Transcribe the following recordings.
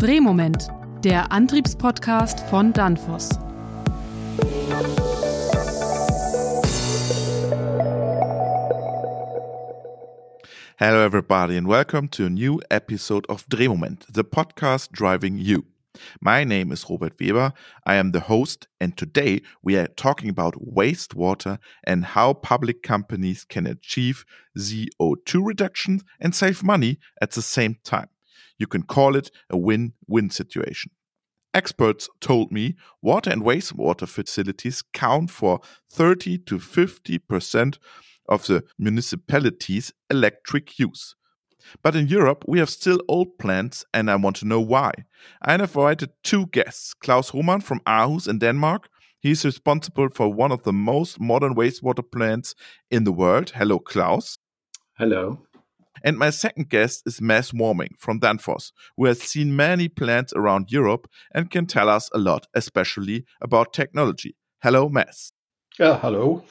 Drehmoment, der Antriebspodcast von Danfoss. Hello, everybody, and welcome to a new episode of Drehmoment, the podcast driving you. My name is Robert Weber. I am the host, and today we are talking about wastewater and how public companies can achieve CO2 reductions and save money at the same time. You can call it a win win situation. Experts told me water and wastewater facilities count for 30 to 50% of the municipality's electric use. But in Europe, we have still old plants, and I want to know why. I have invited two guests Claus Homann from Aarhus in Denmark. He is responsible for one of the most modern wastewater plants in the world. Hello, Claus. Hello. And my second guest is Mads Warming from Danfoss, who has seen many plants around Europe and can tell us a lot, especially about technology. Hello, Mads. Yeah, hello.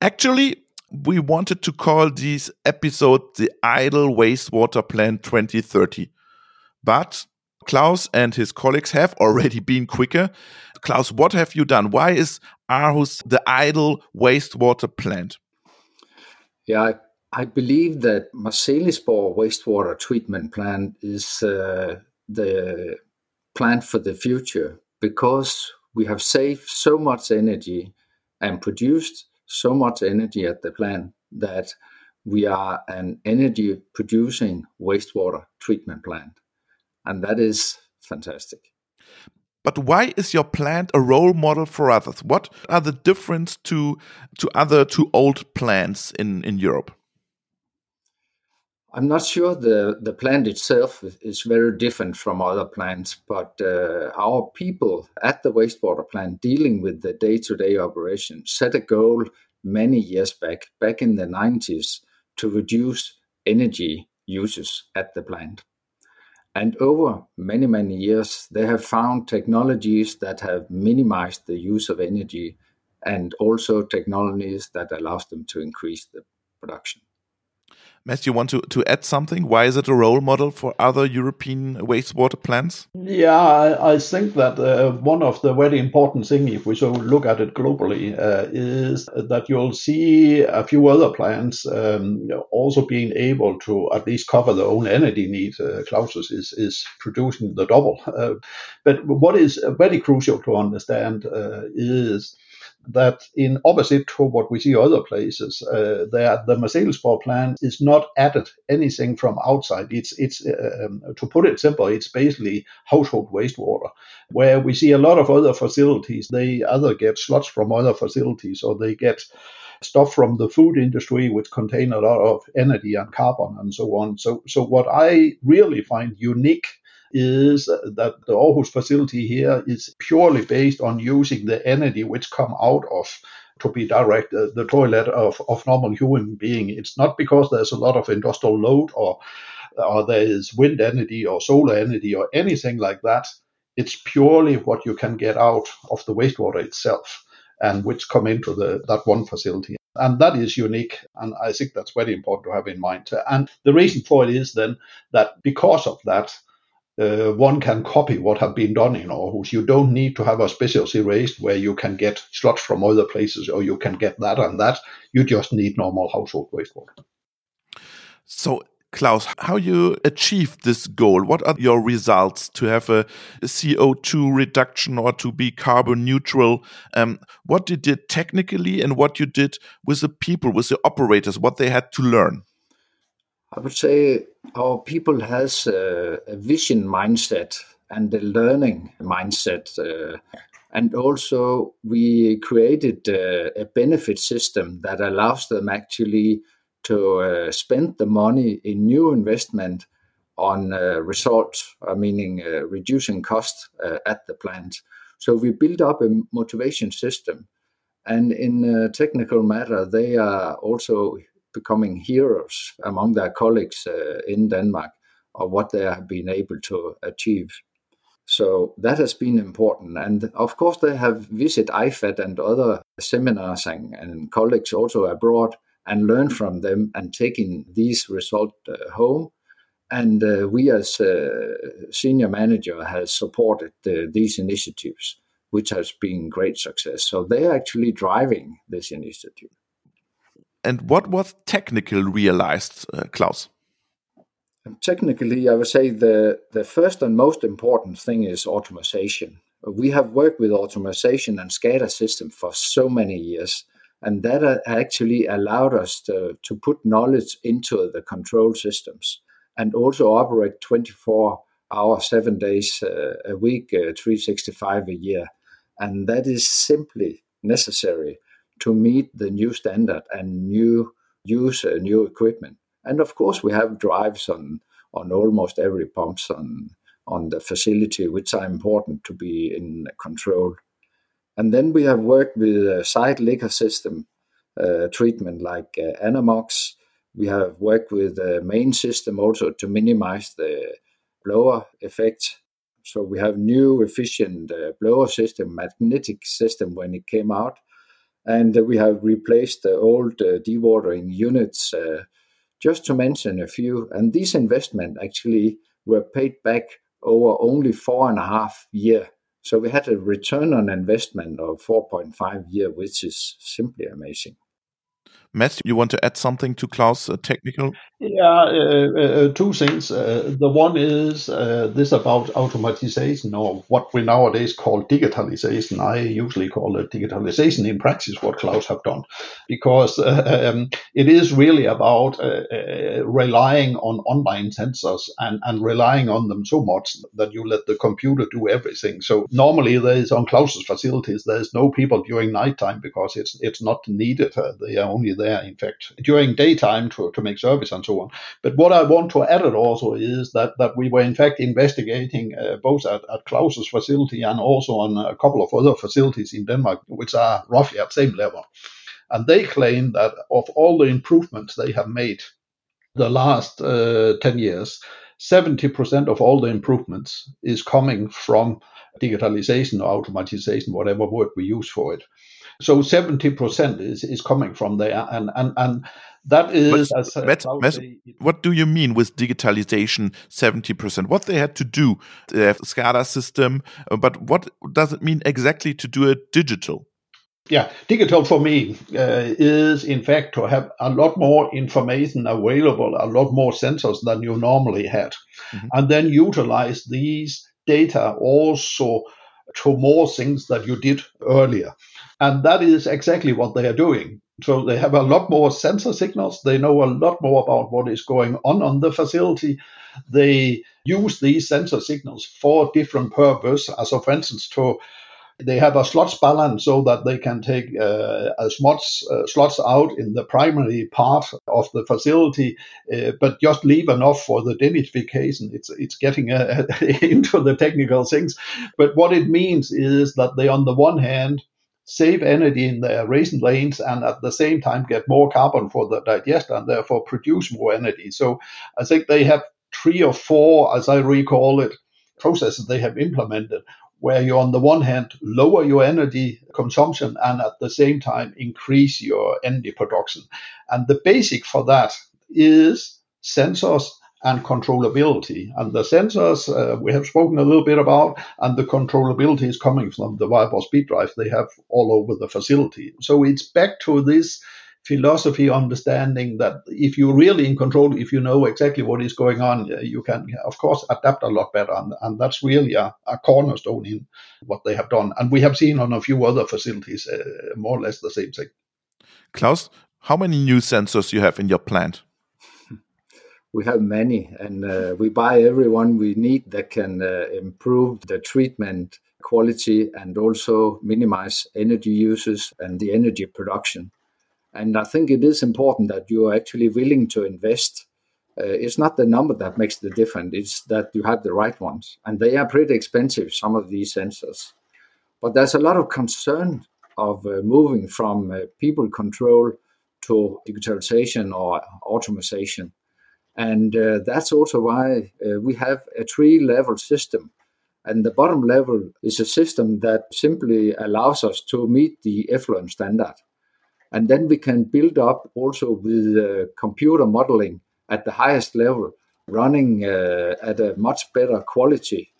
Actually, we wanted to call this episode the Idle Wastewater Plan 2030. But Claus and his colleagues have already been quicker. Claus, what have you done? Why is Aarhus the idle wastewater plant? Yeah, I believe that Marselisborg wastewater treatment plant is uh, the plant for the future because we have saved so much energy and produced so much energy at the plant that we are an energy producing wastewater treatment plant. And that is fantastic. But why is your plant a role model for others? What are the difference to to other two old plants in, in Europe? I'm not sure the, the plant itself is very different from other plants, but uh, our people at the wastewater plant dealing with the day to day operation set a goal many years back, back in the 90s, to reduce energy uses at the plant. And over many, many years, they have found technologies that have minimized the use of energy and also technologies that allows them to increase the production. Matthew, you want to, to add something? Why is it a role model for other European wastewater plants? Yeah, I, I think that uh, one of the very important things, if we so look at it globally, uh, is that you'll see a few other plants um, also being able to at least cover their own energy needs. Uh, is, is producing the double. Uh, but what is very crucial to understand uh, is that in opposite to what we see other places, uh, there the Marselisborg plant is not added anything from outside. It's it's uh, um, to put it simple, it's basically household wastewater. Where we see a lot of other facilities, they either get sludge from other facilities or they get stuff from the food industry which contain a lot of energy and carbon and so on. So so what I really find unique is that the Aarhus facility here is purely based on using the energy which come out of to be direct uh, the toilet of, of normal human being. It's not because there's a lot of industrial load or or there is wind energy or solar energy or anything like that. It's purely what you can get out of the wastewater itself and which come into the that one facility. And that is unique. And I think that's very important to have in mind. And the reason for it is then that because of that, uh, one can copy what have been done in Aarhus. You don't need to have a specialty raised where you can get sludge from other places or you can get that and that. You just need normal household wastewater. So, Claus, how you achieved this goal? What are your results to have a CO2 reduction or to be carbon neutral? Um, what you did technically and what you did with the people, with the operators, what they had to learn? I would say our people has a, a vision mindset and a learning mindset. Uh, and also, we created a, a, benefit system that allows them actually to uh, spend the money in new investment on uh, results, uh, meaning uh, reducing cost uh, at the plant. So we build up a motivation system. And in technical matter, they are also becoming heroes among their colleagues uh, in Denmark of what they have been able to achieve. So that has been important. And of course, they have visited IFAT and other seminars and, and colleagues also abroad and learned from them and taken these results uh, home And uh, we, as uh, senior manager, has supported uh, these initiatives, which has been great success. So they're actually driving this initiative. And what was technical realized, uh, Claus? And technically, I would say the, the first and most important thing is automation. We have worked with automation and SCADA system for so many years, and that uh, actually allowed us to, to put knowledge into the control systems and also operate 24 hours, seven days uh, a week, uh, 365 a year. And that is simply necessary to meet the new standard and new use uh, new equipment. And of course, we have drives on on almost every pumps on on the facility, which are important to be in control. And then we have worked with a site liquor system uh, treatment like uh, Anammox. We have worked with the main system also to minimize the blower effect. So we have new efficient uh, blower system, magnetic system when it came out, and we have replaced the old uh, dewatering units, uh, just to mention a few. And these investment actually were paid back over only four and a half year. So we had a return on investment of 4.5 year, which is simply amazing. Mads, you want to add something to Claus' uh, technical? Yeah, uh, uh, uh two things. Uh, the one is this about automatization, or what we nowadays call digitalization. I usually call it digitalization in practice, what Claus have done, because um, it is really about relying on online sensors and, and relying on them so much that you let the computer do everything. So normally there is on Claus's facilities, there is no people during nighttime because it's it's not needed. they are only there, in fact, during daytime to, to make service and so on. But what I want to add it also is that, that we were in fact investigating uh, both at, at Claus's facility and also on a couple of other facilities in Denmark, which are roughly at same level. And they claim that of all the improvements they have made the last uh, 10 years, 70% of all the improvements is coming from digitalization or automatization, whatever word we use for it. So 70% is, is coming from there. And, and, and that is. But, as, Mads, Mads, what do you mean with digitalization 70%? What they had to do? They have SCADA system, uh, but what does it mean exactly to do it digital? Yeah, digital for me uh, is in fact to have a lot more information available, a lot more sensors than you normally had, mm -hmm. and then utilize these data also to more things that you did earlier. And that is exactly what they are doing. So they have a lot more sensor signals. They know a lot more about what is going on on the facility. They use these sensor signals for different purpose. As for instance, to they have a slots balance so that they can take uh, as much uh, slots out in the primary part of the facility, uh, but just leave enough for the denitrification. It's it's getting uh, into the technical things, but what it means is that they, on the one hand, save energy in their raisin lanes and at the same time get more carbon for the digester and therefore produce more energy. So I think they have three or four, as I recall it, processes they have implemented where you, on the one hand, lower your energy consumption and at the same time increase your energy production. And the basic for that is sensors and controllability. And the sensors uh, we have spoken a little bit about, and the controllability is coming from the variable speed drive they have all over the facility. So it's back to this philosophy understanding that if you're really in control, if you know exactly what is going on, you can, of course, adapt a lot better. And, and that's really a, a, cornerstone in what they have done. And we have seen on a few other facilities uh, more or less the same thing. Claus, how many new sensors you have in your plant? We have many, and uh, we buy everyone we need that can uh, improve the treatment quality and also minimize energy uses and the energy production. And I think it is important that you are actually willing to invest. Uh, it's not the number that makes the difference, it's that you have the right ones. And they are pretty expensive, some of these sensors. But there's a lot of concern of uh, moving from uh, people control to digitalization or automation. And uh, that's also why uh, we have a three level system. And the bottom level is a system that simply allows us to meet the effluent standard. And then we can build up also with uh, computer modeling at the highest level running uh, at a much better quality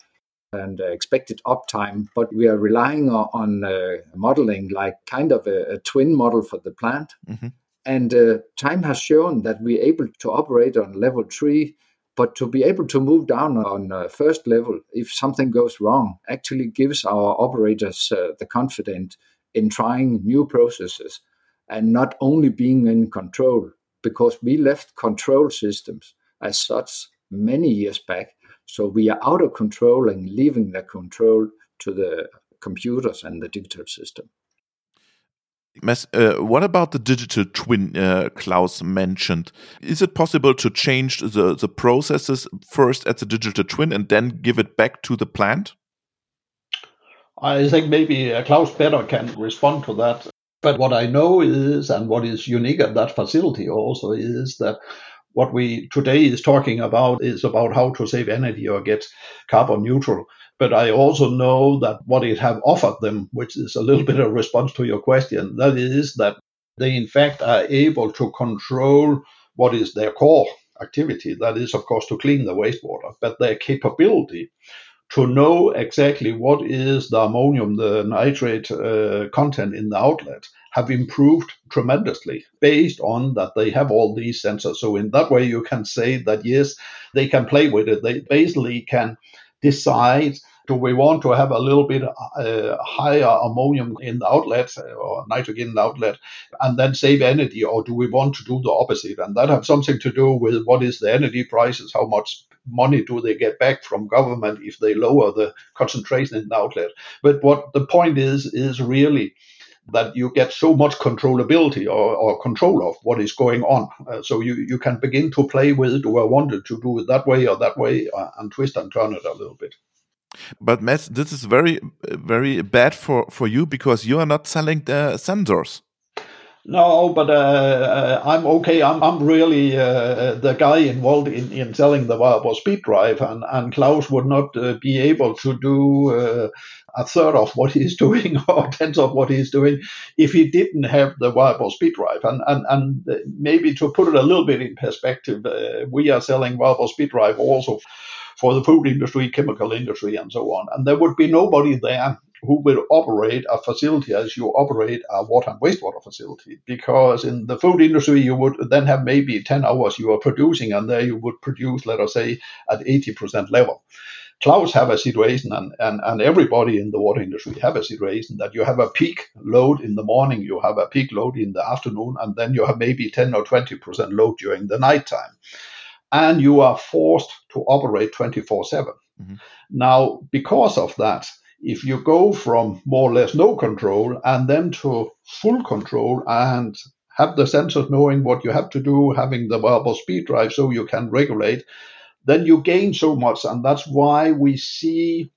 and expected uptime, but we are relying on, on uh, modeling like kind of a, a, twin model for the plant. Mm-hmm. And uh, time has shown that we're able to operate on level three, but to be able to move down on uh, first level if something goes wrong actually gives our operators uh, the confidence in trying new processes and not only being in control because we left control systems as such many years back so we are out of control and leaving the control to the computers and the digital system. Uh, what about the digital twin uh, Claus mentioned? Is it possible to change the, the processes first at the digital twin and then give it back to the plant? I think maybe uh, Claus better can respond to that. But what I know is, and what is unique at that facility also, is that what we today is talking about is about how to save energy or get carbon neutral. But I also know that what it have offered them, which is a little bit of response to your question, that is that they in fact are able to control what is their core activity. That is, of course, to clean the wastewater, but their capability to know exactly what is the ammonium, the nitrate uh, content in the outlet have improved tremendously based on that they have all these sensors. So in that way, you can say that yes, they can play with it. They basically can decide do we want to have a little bit uh, higher ammonium in the outlet uh, or nitrogen in the outlet and then save energy or do we want to do the opposite? And that have something to do with what is the energy prices how much money do they get back from government if they lower the concentration in the outlet? But what the point is is really that you get so much controllability or, or control of what is going on. Uh, so you, you can begin to play with do I want to do it that way or that way uh, and twist and turn it a little bit. But Mads, this is very, very bad for, for you because you are not selling the sensors. No, but uh, uh I'm okay. I'm, I'm really uh, the guy involved in, in selling the variable speed drive, and, and Claus would not uh, be able to do uh, a third of what he's doing or a tenth of what he's doing if he didn't have the variable speed drive. And, and, and maybe to put it a little bit in perspective, uh, we are selling variable speed drive also for the food industry, chemical industry, and so on. And there would be nobody there who will operate a facility as you operate a water and wastewater facility. Because in the food industry, you would then have maybe 10 hours you are producing, and there you would produce, let us say, at 80% level. Claus have a situation, and, and, and everybody in the water industry have a situation that you have a peak load in the morning, you have a peak load in the afternoon, and then you have maybe 10 or 20% load during the nighttime and you are forced to operate 24 7. Mm-hmm. Now, because of that, if you go from more or less no control and then to full control and have the sensors knowing what you have to do, having the variable speed drive so you can regulate, then you gain so much. And that's why we see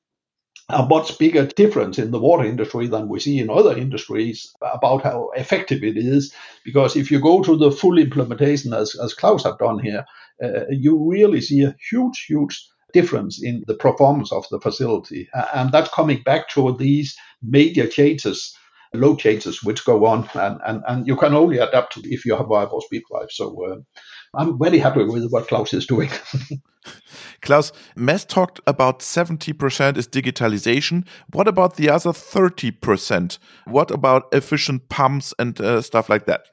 a much bigger difference in the water industry than we see in other industries about how effective it is. Because if you go to the full implementation, as, as Claus have done here, uh, you really see a huge, huge difference in the performance of the facility. And that's coming back to these major changes, low changes, which go on. And, and, and you can only adapt if you have variable speed drive. So uh, I'm very happy with what Claus is doing. Claus, Mads talked about 70% is digitalization. What about the other 30%? What about efficient pumps and uh, stuff like that?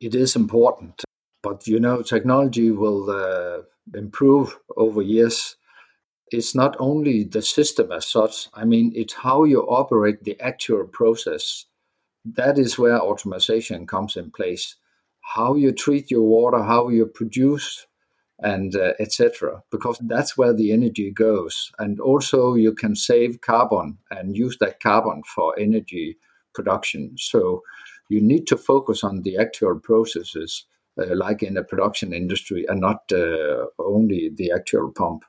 It is important. But you know, technology will uh, improve over years. It's not only the system as such, I mean, it's how you operate the actual process. That is where automation comes in place. How you treat your water, how you produce and uh, etc because that's where the energy goes. And also you can save carbon and use that carbon for energy production. So you need to focus on the actual processes uh, like in the production industry and not uh, only the actual pump.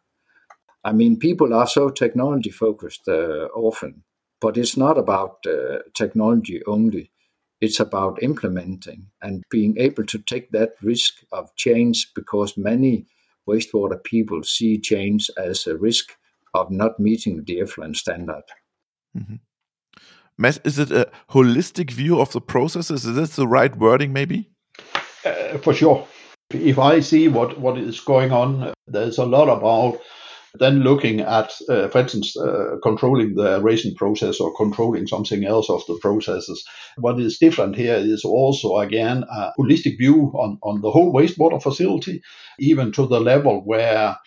I mean people are so technology focused uh, often but it's not about uh, technology only it's about implementing and being able to take that risk of change because many wastewater people see change as a risk of not meeting the effluent standard. Mm-hmm. Is it a holistic view of the processes? Is this the right wording, maybe? Uh, for sure. If I see what, what is going on, there's a lot about then looking at, uh, for instance, uh, controlling the racing process or controlling something else of the processes. What is different here is also, again, a holistic view on, on the whole wastewater facility, even to the level where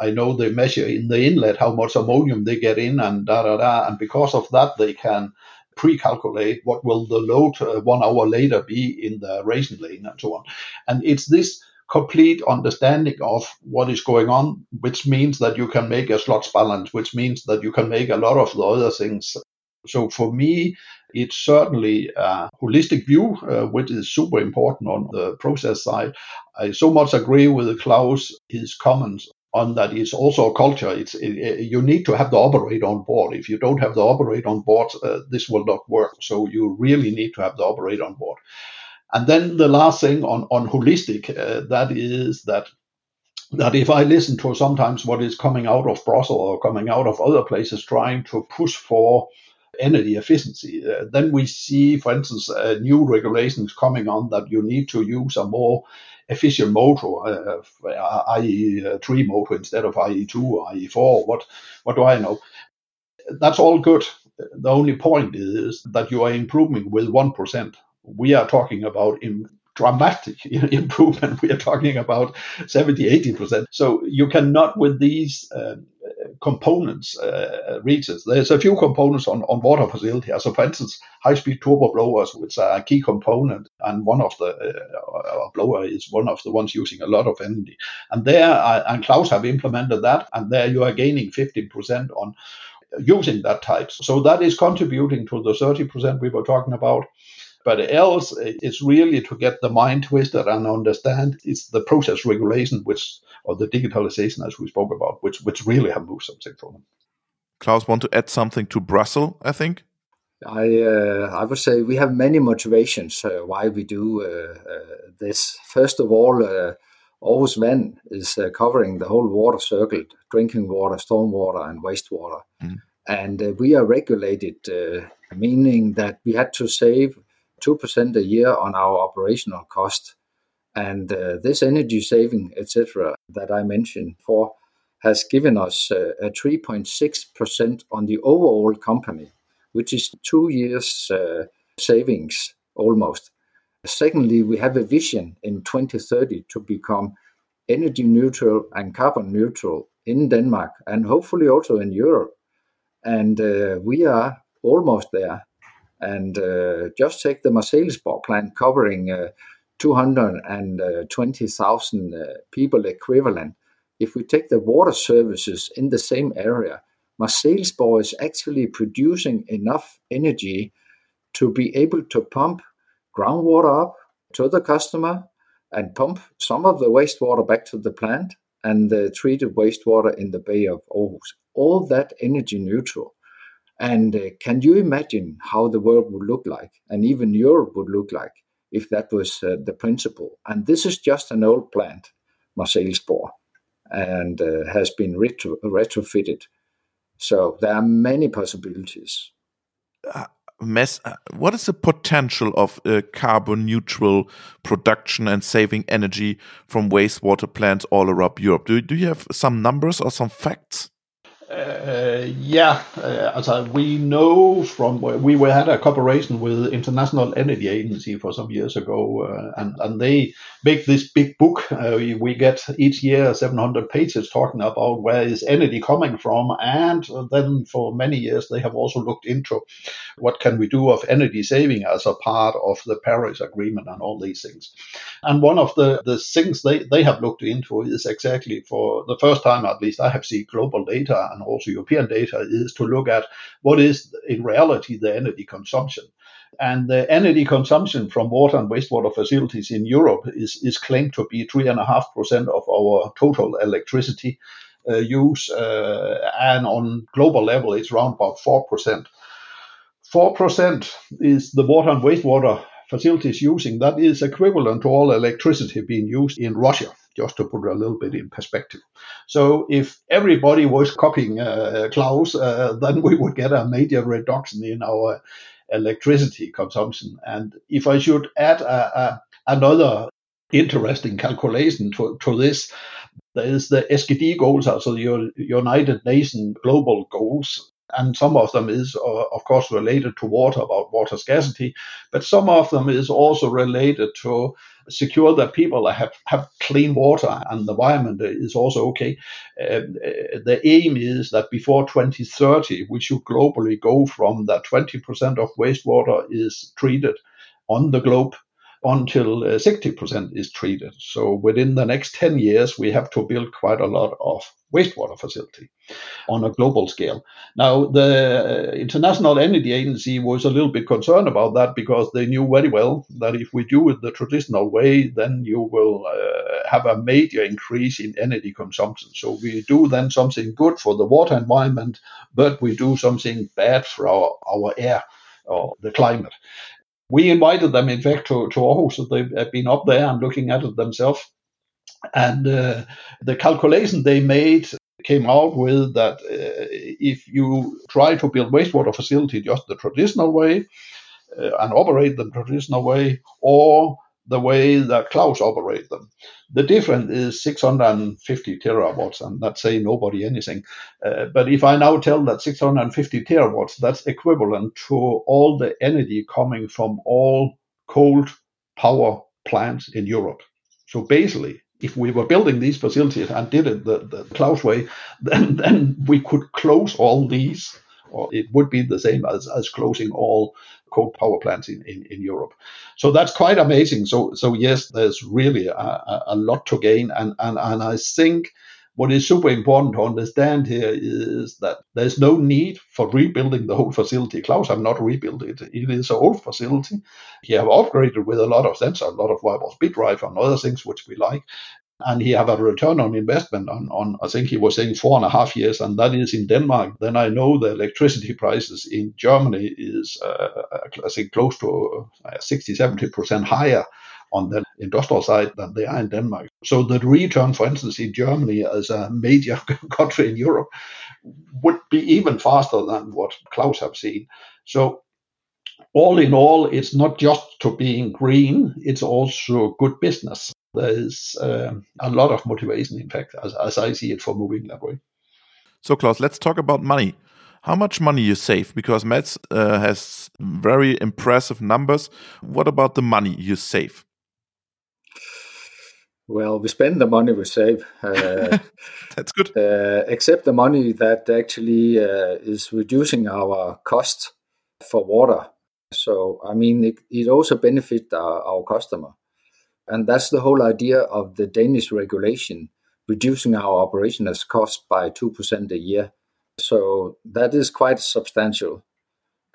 I know they measure in the inlet how much ammonium they get in and da da da. And because of that, they can pre-calculate what will the load uh, one hour later be in the racing lane and so on. And it's this complete understanding of what is going on, which means that you can make a slots balance, which means that you can make a lot of the other things. So for me, it's certainly a holistic view, uh, which is super important on the process side. I so much agree with Claus, his comments on that it's also a culture. It's it, you need to have the operator on board. If you don't have the operator on board, uh, this will not work. So you really need to have the operator on board. And then the last thing on on holistic, uh, that is that that if I listen to sometimes what is coming out of Brussels or coming out of other places trying to push for energy efficiency, uh, then we see, for instance, uh, new regulations coming on that you need to use a more efficient motor, uh, uh IE3 motor instead of IE2 or IE4. What what do I know? That's all good. The only point is that you are improving with one percent we are talking about in dramatic improvement. We are talking about 70, 80%. So you cannot, with these uh, components, uh, it. There's a few components on, on water facility. So, for instance, high-speed turbo blowers, which are a key component, and one of the uh, blower is one of the ones using a lot of energy. And there, uh, and Claus have implemented that, and there you are gaining 15% on using that type. So that is contributing to the 30% we were talking about. But else, it's really to get the mind twisted and understand it's the process regulation, which or the digitalization, as we spoke about, which which really have moved something for them. Claus, want to add something to Brussels? I think. I uh, I would say we have many motivations uh, why we do uh, uh this. First of all, uh, Aarhus Vand is uh, covering the whole water circle: drinking water, stormwater, and wastewater. Mm. And we are regulated, meaning that we had to save 2% a year on our operational cost. And uh, this energy saving, etc., that I mentioned for, has given us uh, a 3.6% on the overall company, which is two years' uh, savings almost. Secondly, we have a vision in 2030 to become energy neutral and carbon neutral in Denmark and hopefully also in Europe. And uh, we are almost there. And uh, just take the Marselisborg plant covering uh, 220,000 uh, people equivalent. If we take the water services in the same area, Marselisborg is actually producing enough energy to be able to pump groundwater up to the customer and pump some of the wastewater back to the plant and the treated wastewater in the Bay of Aarhus. All that energy neutral. And uh, can you imagine how the world would look like, and even Europe would look like, if that was uh, the principle? And this is just an old plant, Marselisborg, and uh, has been retro- retrofitted. So there are many possibilities. Uh, Mads, uh, what is the potential of uh, carbon neutral production and saving energy from wastewater plants all around Europe? Do, do you have some numbers or some facts? Uh, yeah, uh, we know from we had a cooperation with International Energy Agency for some years ago, uh, and and they make this big book. Uh, we, we, get each year 700 pages talking about where is energy coming from, and then for many years they have also looked into what can we do of energy saving as a part of the Paris Agreement and all these things. And one of the the things they they have looked into is exactly for the first time at least I have seen global data and also European data is to look at what is in reality the energy consumption. And the energy consumption from water and wastewater facilities in Europe is, is claimed to be 3.5% of our total electricity uh, use. Uh, and on global level, it's around about 4%. 4% is the water and wastewater facilities using. That is equivalent to all electricity being used in Russia just to put a little bit in perspective. So if everybody was copying uh, Claus, uh, then we would get a major reduction in our electricity consumption. And if I should add a, a, another interesting calculation to, to this. There is the SDG goals, also the United Nations global goals, and some of them is uh, of course related to water about water scarcity but some of them is also related to secure that people have, have clean water and the environment is also okay. Uh, the aim is that before 2030 we should globally go from that 20% of wastewater is treated on the globe until uh, 60% is treated. So within the next 10 years, we have to build quite a lot of wastewater facility on a global scale. Now, the International Energy Agency was a little bit concerned about that because they knew very well that if we do it the traditional way, then you will uh, have a major increase in energy consumption. So we do then something good for the water environment, but we do something bad for our, our air or the climate we invited them, in fact, to, to Aarhus. So they've been up there and looking at it themselves. And uh, the calculation they made came out with that uh, if you try to build wastewater facility just the traditional way uh, and operate them traditional way, or the way that Claus operate them. The difference is 650 terawatts, and that's saying nobody anything. Uh, but if I now tell that 650 terawatts, that's equivalent to all the energy coming from all cold power plants in Europe. So basically, if we were building these facilities and did it the, the Claus way, then, then we could close all these, or it would be the same as, as closing all coal power plants in, in, in Europe. So that's quite amazing. So so yes, there's really a, a, lot to gain, and, and and I think what is super important to understand here is that there's no need for rebuilding the whole facility. Claus have not rebuilt it. It is an old facility. He have upgraded with a lot of sensors, a lot of variable speed drive and other things which we like and he have a return on investment on, on I think he was saying four and a half years, and that is in Denmark. Then I know the electricity prices in Germany is uh, I think close to uh, 60, 70 percent higher on the industrial side than they are in Denmark. So the return, for instance, in Germany as a major country in Europe would be even faster than what Claus have seen. So all in all, it's not just to being green; it's also good business there is um, a lot of motivation, in fact, as, as I see it, for moving that way. So, Claus, let's talk about money. How much money you save? Because Mads uh, has very impressive numbers. What about the money you save? Well, we spend the money we save. Uh, That's good. Uh, except the money that actually uh, is reducing our cost for water. So, I mean, it, it also benefits our, our customer. And that's the whole idea of the Danish regulation, reducing our operational cost by 2% a year. So that is quite substantial.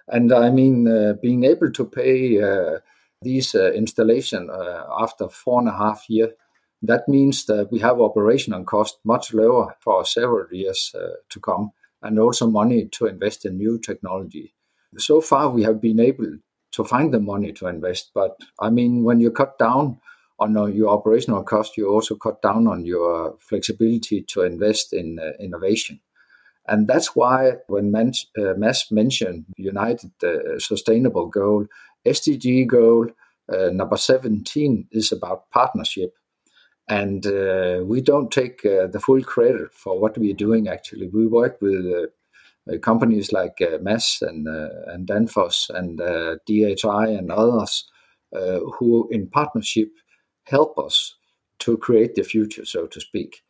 And I mean, uh, being able to pay uh, these uh, installation uh, after four and a half year, that means that we have operational cost much lower for several years uh, to come, and also money to invest in new technology. So far, we have been able to find the money to invest, but I mean, when you cut down on your operational cost, you also cut down on your flexibility to invest in uh, innovation. And that's why when Mads uh, mentioned United uh, Sustainable Goal, SDG goal uh, number 17 is about partnership. And uh, we don't take uh, the full credit for what we are doing, actually. We work with companies like uh, Mads and, and Danfoss and DHI and others who, in partnership, help us to create the future, so to speak.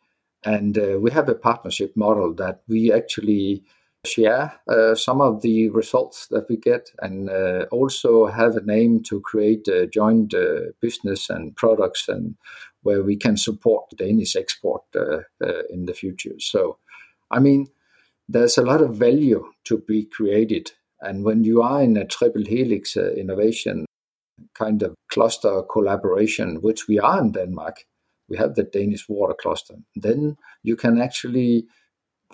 And uh, we have a partnership model that we actually share uh, some of the results that we get and uh, also have a aim to create a joint uh, business and products and where we can support Danish export uh, uh, in the future. So, I mean, there's a lot of value to be created. And when you are in a triple helix innovation kind of cluster collaboration, which we are in Denmark. We have the Danish water cluster. Then you can actually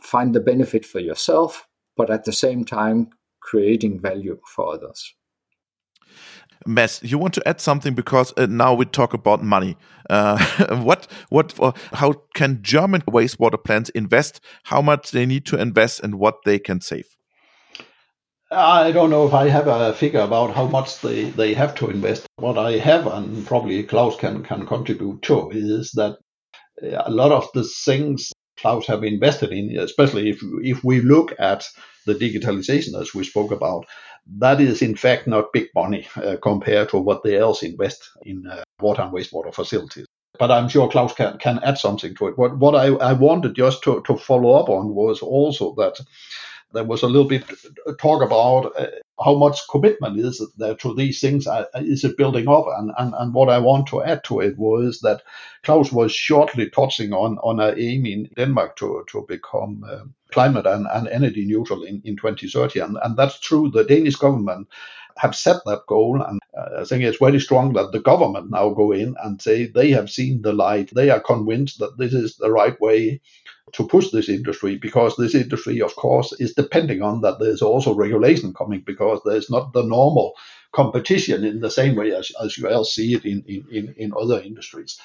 find the benefit for yourself, but at the same time, creating value for others. Mads, you want to add something because uh, now we talk about money. Uh, what, what, uh, how can German wastewater plants invest? How much they need to invest and what they can save? I don't know if I have a figure about how much they, they have to invest. What I have, and probably Claus can, can contribute to, is that a lot of the things Claus have invested in, especially if if we look at the digitalization as we spoke about, that is in fact not big money uh, compared to what they else invest in uh, water and wastewater facilities. But I'm sure Claus can, can add something to it. What, what I, I wanted just to, to follow up on was also that there was a little bit talk about uh, how much commitment is there to these things? Uh, is it building up? And, and, and what I want to add to it was that Claus was shortly touching on, on an aim in Denmark to, to become uh, climate and, and energy neutral in, in 2030. And, and that's true. The Danish government have set that goal. And uh, I think it's very strong that the government now go in and say they have seen the light. They are convinced that this is the right way to push this industry because this industry, of course, is depending on that there's also regulation coming because there's not the normal competition in the same way as, as you else see it in, in, in other industries.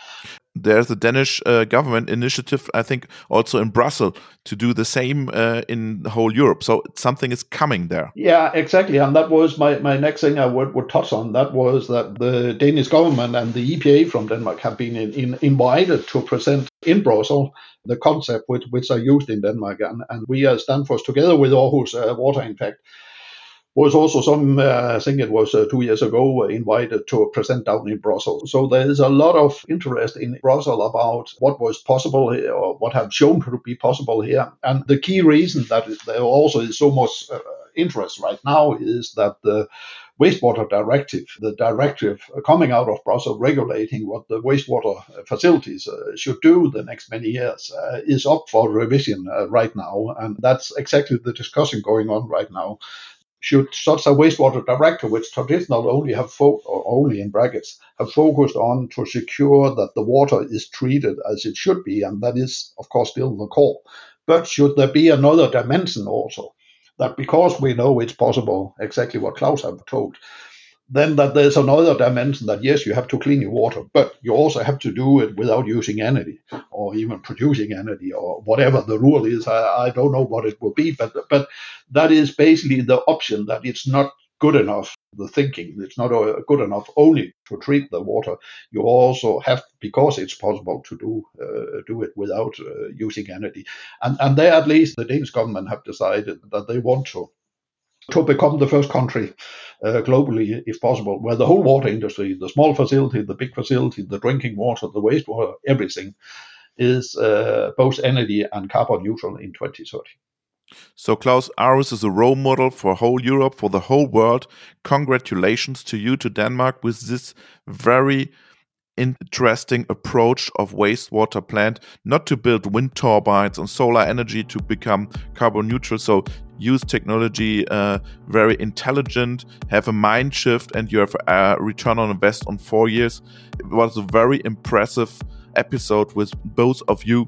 There's a Danish uh, government initiative, I think, also in Brussels to do the same uh, in the whole Europe. So something is coming there. Yeah, exactly. And that was my, my next thing I would, would touch on. That was that the Danish government and the EPA from Denmark have been in, in, invited to present in Brussels the concept which, which are used in Denmark. And, and we as Danfoss, together with Aarhus uh, Water Impact, was also some, uh, I think it was uh, two years ago, uh, invited to present down in Brussels. So there is a lot of interest in Brussels about what was possible here, or what have shown to be possible here. And the key reason that there also is so much uh, interest right now is that the wastewater directive, the directive coming out of Brussels regulating what the wastewater facilities uh, should do the next many years, uh, is up for revision uh, right now. And that's exactly the discussion going on right now should such a wastewater director, which traditionally only have fo- or only in brackets have focused on to secure that the water is treated as it should be, and that is of course still the core. But should there be another dimension also, that because we know it's possible, exactly what Claus have told, then that there's another dimension that yes, you have to clean your water, but you also have to do it without using energy or even producing energy or whatever the rule is. I, I don't know what it will be, but but that is basically the option that it's not good enough. The thinking it's not uh, good enough only to treat the water. You also have because it's possible to do uh, do it without uh, using energy, and and there at least the Danish government have decided that they want to to become the first country uh, globally, if possible, where the whole water industry, the small facility, the big facility, the drinking water, the wastewater, everything is uh, both energy and carbon neutral in 2030. So, Claus Aarhus is a role model for whole Europe, for the whole world. Congratulations to you, to Denmark, with this very interesting approach of wastewater plant not to build wind turbines and solar energy to become carbon neutral. So use technology uh, very intelligent have a mind shift and you have a return on invest on four years. It was a very impressive episode with both of you.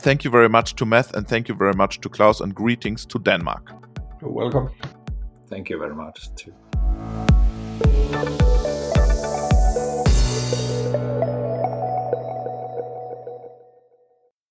Thank you very much to Mads and thank you very much to Claus and greetings to Denmark. You're welcome. Thank you very much too